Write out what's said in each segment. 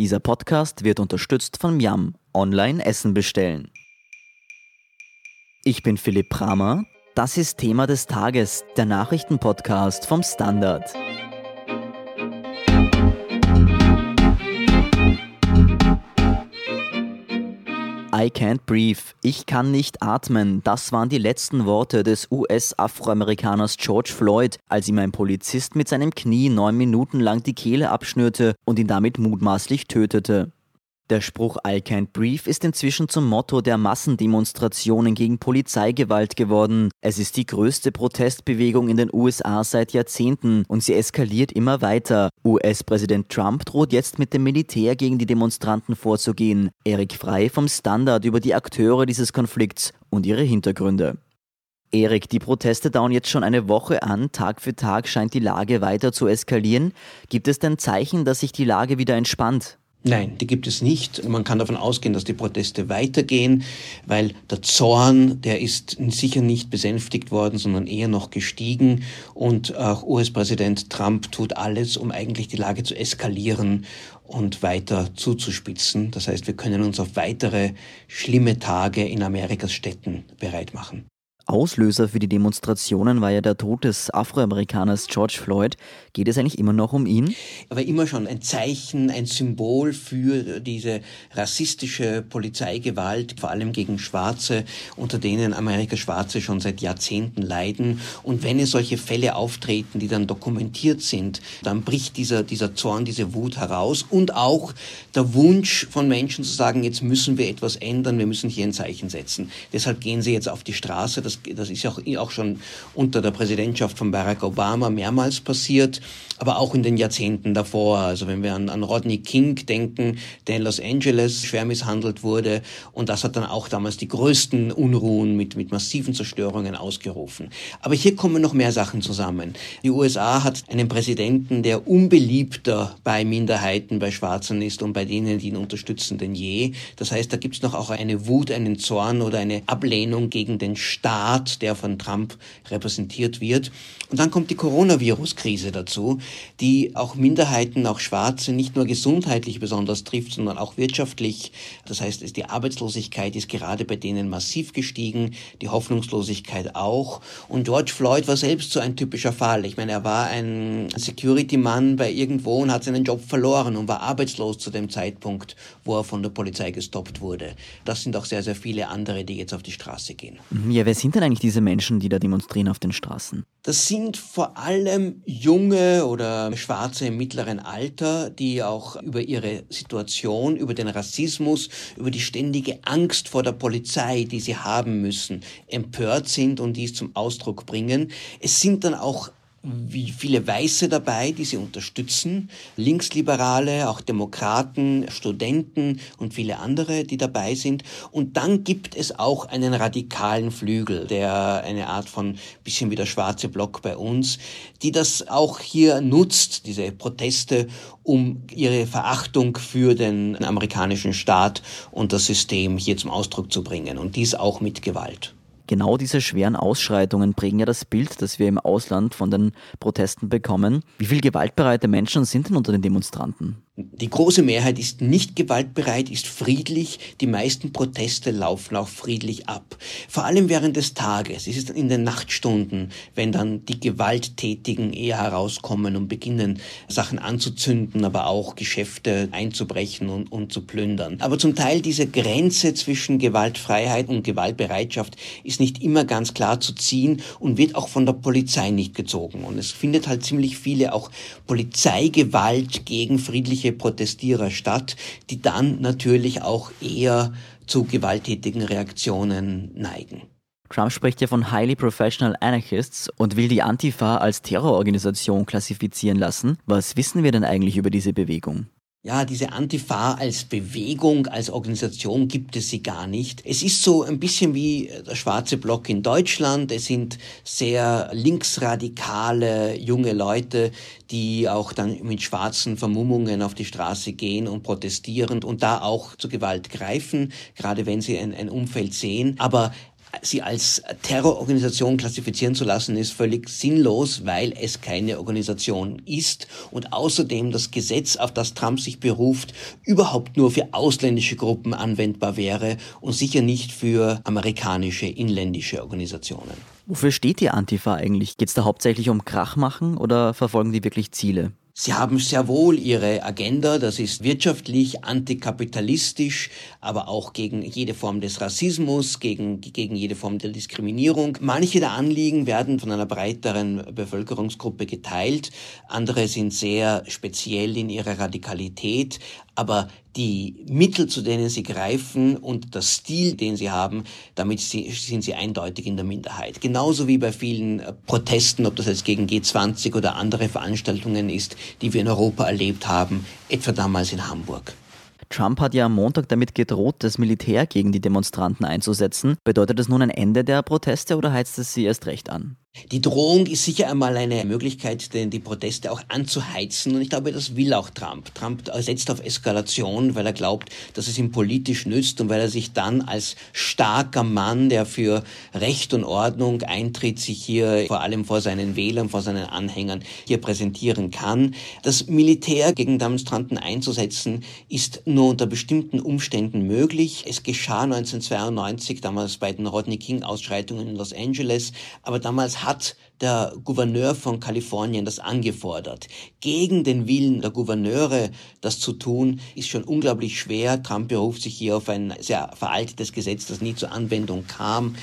Dieser Podcast wird unterstützt von Miam. Online Essen bestellen. Ich bin Philipp Bramer. Das ist Thema des Tages, der Nachrichtenpodcast vom Standard. I can't breathe. Ich kann nicht atmen. Das waren die letzten Worte des US-Afroamerikaners George Floyd, als ihm ein Polizist mit seinem Knie neun Minuten lang die Kehle abschnürte und ihn damit mutmaßlich tötete. Der Spruch I can't breathe ist inzwischen zum Motto der Massendemonstrationen gegen Polizeigewalt geworden. Es ist die größte Protestbewegung in den USA seit Jahrzehnten und sie eskaliert immer weiter. US-Präsident Trump droht jetzt mit dem Militär gegen die Demonstranten vorzugehen. Erik Frei vom Standard über die Akteure dieses Konflikts und ihre Hintergründe. Erik, die Proteste dauern jetzt schon eine Woche an. Tag für Tag scheint die Lage weiter zu eskalieren. Gibt es denn Zeichen, dass sich die Lage wieder entspannt? Nein, die gibt es nicht. Man kann davon ausgehen, dass die Proteste weitergehen, weil der Zorn, der ist sicher nicht besänftigt worden, sondern eher noch gestiegen. Und auch US-Präsident Trump tut alles, um eigentlich die Lage zu eskalieren und weiter zuzuspitzen. Das heißt, wir können uns auf weitere schlimme Tage in Amerikas Städten bereit machen. Auslöser für die Demonstrationen war ja der Tod des Afroamerikaners George Floyd. Geht es eigentlich immer noch um ihn? Er war immer schon ein Zeichen, ein Symbol für diese rassistische Polizeigewalt, vor allem gegen Schwarze, unter denen Amerika Schwarze schon seit Jahrzehnten leiden. Und wenn es solche Fälle auftreten, die dann dokumentiert sind, dann bricht dieser, dieser Zorn, diese Wut heraus und auch der Wunsch von Menschen zu sagen, jetzt müssen wir etwas ändern, wir müssen hier ein Zeichen setzen. Deshalb gehen sie jetzt auf die Straße. Das das ist auch, auch schon unter der Präsidentschaft von Barack Obama mehrmals passiert, aber auch in den Jahrzehnten davor. Also wenn wir an, an Rodney King denken, der in Los Angeles schwer misshandelt wurde und das hat dann auch damals die größten Unruhen mit, mit massiven Zerstörungen ausgerufen. Aber hier kommen noch mehr Sachen zusammen. Die USA hat einen Präsidenten, der unbeliebter bei Minderheiten, bei Schwarzen ist und bei denen, die ihn unterstützen, denn je. Das heißt, da gibt es noch auch eine Wut, einen Zorn oder eine Ablehnung gegen den Staat Staat, der von Trump repräsentiert wird. Und dann kommt die Coronavirus-Krise dazu, die auch Minderheiten, auch Schwarze, nicht nur gesundheitlich besonders trifft, sondern auch wirtschaftlich. Das heißt, die Arbeitslosigkeit ist gerade bei denen massiv gestiegen, die Hoffnungslosigkeit auch. Und George Floyd war selbst so ein typischer Fall. Ich meine, er war ein Security-Mann bei irgendwo und hat seinen Job verloren und war arbeitslos zu dem Zeitpunkt, wo er von der Polizei gestoppt wurde. Das sind auch sehr, sehr viele andere, die jetzt auf die Straße gehen. Ja, wer sind denn eigentlich diese Menschen, die da demonstrieren auf den Straßen? Das sind vor allem junge oder Schwarze im mittleren Alter, die auch über ihre Situation, über den Rassismus, über die ständige Angst vor der Polizei, die sie haben müssen, empört sind und dies zum Ausdruck bringen. Es sind dann auch wie viele Weiße dabei, die sie unterstützen, Linksliberale, auch Demokraten, Studenten und viele andere, die dabei sind. Und dann gibt es auch einen radikalen Flügel, der eine Art von bisschen wie der schwarze Block bei uns, die das auch hier nutzt, diese Proteste, um ihre Verachtung für den amerikanischen Staat und das System hier zum Ausdruck zu bringen. Und dies auch mit Gewalt. Genau diese schweren Ausschreitungen prägen ja das Bild, das wir im Ausland von den Protesten bekommen. Wie viele gewaltbereite Menschen sind denn unter den Demonstranten? Die große Mehrheit ist nicht gewaltbereit, ist friedlich. Die meisten Proteste laufen auch friedlich ab. Vor allem während des Tages. Es ist in den Nachtstunden, wenn dann die Gewalttätigen eher herauskommen und beginnen, Sachen anzuzünden, aber auch Geschäfte einzubrechen und, und zu plündern. Aber zum Teil diese Grenze zwischen Gewaltfreiheit und Gewaltbereitschaft ist nicht immer ganz klar zu ziehen und wird auch von der Polizei nicht gezogen. Und es findet halt ziemlich viele auch Polizeigewalt gegen friedliche Protestierer statt, die dann natürlich auch eher zu gewalttätigen Reaktionen neigen. Trump spricht ja von Highly Professional Anarchists und will die Antifa als Terrororganisation klassifizieren lassen. Was wissen wir denn eigentlich über diese Bewegung? Ja, diese Antifa als Bewegung, als Organisation gibt es sie gar nicht. Es ist so ein bisschen wie der schwarze Block in Deutschland. Es sind sehr linksradikale junge Leute, die auch dann mit schwarzen Vermummungen auf die Straße gehen und protestieren und da auch zur Gewalt greifen, gerade wenn sie ein, ein Umfeld sehen. Aber sie als Terrororganisation klassifizieren zu lassen, ist völlig sinnlos, weil es keine Organisation ist und außerdem das Gesetz, auf das Trump sich beruft, überhaupt nur für ausländische Gruppen anwendbar wäre und sicher nicht für amerikanische inländische Organisationen. Wofür steht die Antifa eigentlich? Geht es da hauptsächlich um Krach machen oder verfolgen die wirklich Ziele? Sie haben sehr wohl ihre Agenda, das ist wirtschaftlich, antikapitalistisch, aber auch gegen jede Form des Rassismus, gegen, gegen jede Form der Diskriminierung. Manche der Anliegen werden von einer breiteren Bevölkerungsgruppe geteilt, andere sind sehr speziell in ihrer Radikalität, aber die Mittel, zu denen sie greifen und der Stil, den sie haben, damit sind sie eindeutig in der Minderheit. Genauso wie bei vielen äh, Protesten, ob das jetzt gegen G20 oder andere Veranstaltungen ist, die wir in Europa erlebt haben, etwa damals in Hamburg. Trump hat ja am Montag damit gedroht, das Militär gegen die Demonstranten einzusetzen. Bedeutet das nun ein Ende der Proteste oder heizt es sie erst recht an? Die Drohung ist sicher einmal eine Möglichkeit, denn die Proteste auch anzuheizen. Und ich glaube, das will auch Trump. Trump setzt auf Eskalation, weil er glaubt, dass es ihm politisch nützt und weil er sich dann als starker Mann, der für Recht und Ordnung eintritt, sich hier vor allem vor seinen Wählern, vor seinen Anhängern hier präsentieren kann. Das Militär gegen Demonstranten einzusetzen, ist nur unter bestimmten Umständen möglich. Es geschah 1992, damals bei den Rodney King Ausschreitungen in Los Angeles, aber damals hat der Gouverneur von Kalifornien das angefordert. Gegen den Willen der Gouverneure das zu tun, ist schon unglaublich schwer. Trump beruft sich hier auf ein sehr veraltetes Gesetz, das nie zur Anwendung kam.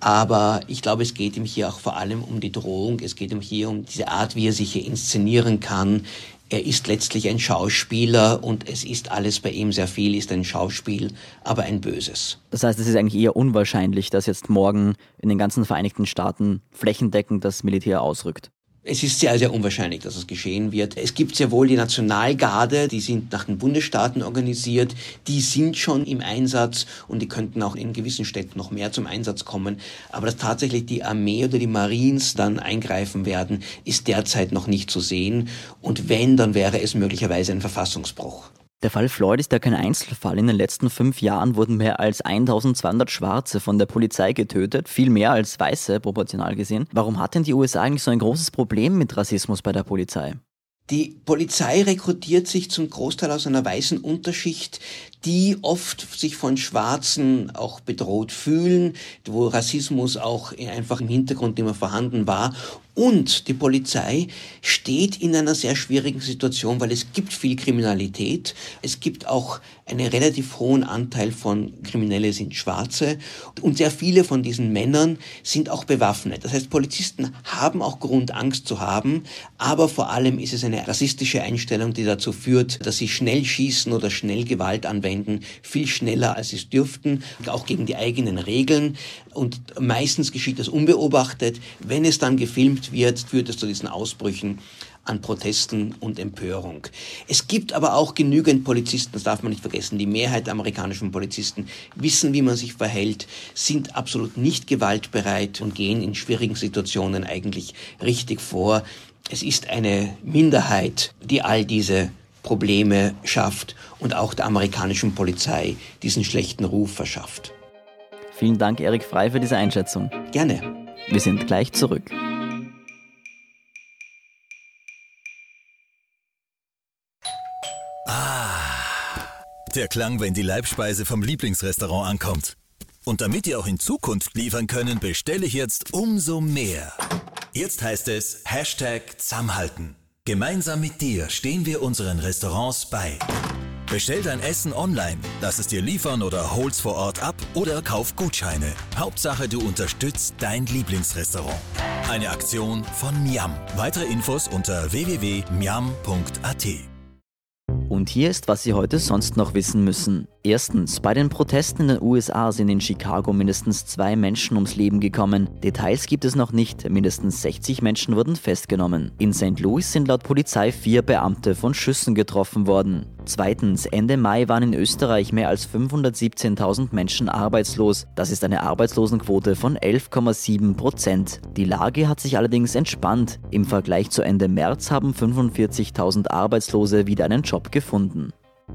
Aber ich glaube, es geht ihm hier auch vor allem um die Drohung. Es geht ihm hier um diese Art, wie er sich hier inszenieren kann. Er ist letztlich ein Schauspieler und es ist alles bei ihm sehr viel, ist ein Schauspiel, aber ein böses. Das heißt, es ist eigentlich eher unwahrscheinlich, dass jetzt morgen in den ganzen Vereinigten Staaten flächendeckend das Militär ausrückt. Es ist sehr, sehr unwahrscheinlich, dass es geschehen wird. Es gibt sehr wohl die Nationalgarde, die sind nach den Bundesstaaten organisiert, die sind schon im Einsatz und die könnten auch in gewissen Städten noch mehr zum Einsatz kommen. Aber dass tatsächlich die Armee oder die Marines dann eingreifen werden, ist derzeit noch nicht zu sehen. Und wenn, dann wäre es möglicherweise ein Verfassungsbruch. Der Fall Floyd ist ja kein Einzelfall. In den letzten fünf Jahren wurden mehr als 1200 Schwarze von der Polizei getötet, viel mehr als Weiße proportional gesehen. Warum hat denn die USA eigentlich so ein großes Problem mit Rassismus bei der Polizei? Die Polizei rekrutiert sich zum Großteil aus einer weißen Unterschicht, die oft sich von Schwarzen auch bedroht fühlen, wo Rassismus auch einfach im Hintergrund immer vorhanden war und die Polizei steht in einer sehr schwierigen Situation, weil es gibt viel Kriminalität. Es gibt auch einen relativ hohen Anteil von Kriminelle sind Schwarze. Und sehr viele von diesen Männern sind auch bewaffnet. Das heißt, Polizisten haben auch Grund, Angst zu haben. Aber vor allem ist es eine rassistische Einstellung, die dazu führt, dass sie schnell schießen oder schnell Gewalt anwenden. Viel schneller, als sie es dürften. Auch gegen die eigenen Regeln. Und meistens geschieht das unbeobachtet. Wenn es dann gefilmt wird, führt es zu diesen Ausbrüchen an Protesten und Empörung. Es gibt aber auch genügend Polizisten, das darf man nicht vergessen. Die Mehrheit der amerikanischen Polizisten wissen, wie man sich verhält, sind absolut nicht gewaltbereit und gehen in schwierigen Situationen eigentlich richtig vor. Es ist eine Minderheit, die all diese Probleme schafft und auch der amerikanischen Polizei diesen schlechten Ruf verschafft. Vielen Dank, Erik Frei, für diese Einschätzung. Gerne. Wir sind gleich zurück. Ah, der Klang, wenn die Leibspeise vom Lieblingsrestaurant ankommt. Und damit ihr auch in Zukunft liefern können, bestelle ich jetzt umso mehr. Jetzt heißt es Hashtag Zusammenhalten. Gemeinsam mit dir stehen wir unseren Restaurants bei. Bestell dein Essen online, lass es dir liefern oder hol's vor Ort ab oder kauf Gutscheine. Hauptsache, du unterstützt dein Lieblingsrestaurant. Eine Aktion von Miam. Weitere Infos unter www.miam.at. Und hier ist, was Sie heute sonst noch wissen müssen. Erstens, bei den Protesten in den USA sind in Chicago mindestens zwei Menschen ums Leben gekommen. Details gibt es noch nicht, mindestens 60 Menschen wurden festgenommen. In St. Louis sind laut Polizei vier Beamte von Schüssen getroffen worden. Zweitens, Ende Mai waren in Österreich mehr als 517.000 Menschen arbeitslos. Das ist eine Arbeitslosenquote von 11,7 Prozent. Die Lage hat sich allerdings entspannt. Im Vergleich zu Ende März haben 45.000 Arbeitslose wieder einen Job gefunden.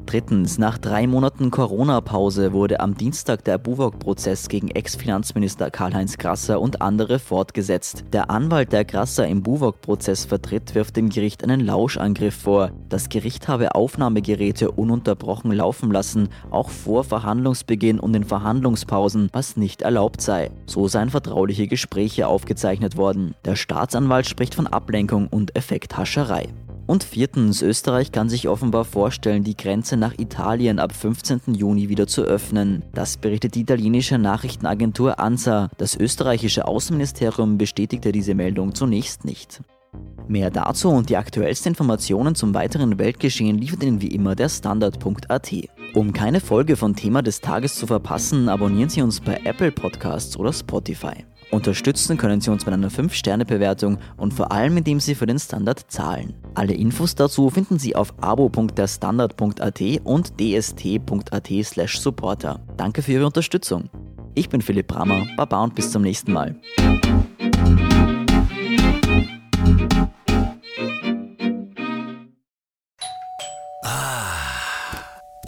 Drittens, nach drei Monaten Corona-Pause wurde am Dienstag der Buwok-Prozess gegen Ex-Finanzminister Karl-Heinz Grasser und andere fortgesetzt. Der Anwalt, der Grasser im Buwok-Prozess vertritt, wirft dem Gericht einen Lauschangriff vor. Das Gericht habe Aufnahmegeräte ununterbrochen laufen lassen, auch vor Verhandlungsbeginn und in Verhandlungspausen, was nicht erlaubt sei. So seien vertrauliche Gespräche aufgezeichnet worden. Der Staatsanwalt spricht von Ablenkung und Effekthascherei. Und viertens, Österreich kann sich offenbar vorstellen, die Grenze nach Italien ab 15. Juni wieder zu öffnen. Das berichtet die italienische Nachrichtenagentur ANSA. Das österreichische Außenministerium bestätigte diese Meldung zunächst nicht. Mehr dazu und die aktuellsten Informationen zum weiteren Weltgeschehen liefert Ihnen wie immer der Standard.at. Um keine Folge von Thema des Tages zu verpassen, abonnieren Sie uns bei Apple Podcasts oder Spotify. Unterstützen können Sie uns mit einer 5-Sterne-Bewertung und vor allem indem Sie für den Standard zahlen. Alle Infos dazu finden Sie auf abo.derstandard.at und dst.at slash supporter. Danke für Ihre Unterstützung. Ich bin Philipp Brammer, Baba und bis zum nächsten Mal.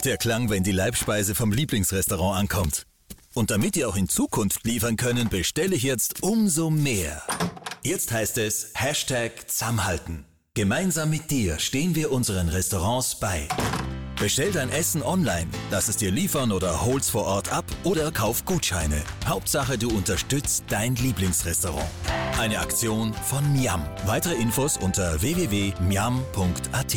Der Klang, wenn die Leibspeise vom Lieblingsrestaurant ankommt. Und damit ihr auch in Zukunft liefern können, bestelle ich jetzt umso mehr. Jetzt heißt es Hashtag Zusammenhalten. Gemeinsam mit dir stehen wir unseren Restaurants bei. Bestell dein Essen online, lass es dir liefern oder hol's vor Ort ab oder kauf Gutscheine. Hauptsache, du unterstützt dein Lieblingsrestaurant. Eine Aktion von Miam. Weitere Infos unter www.miam.at.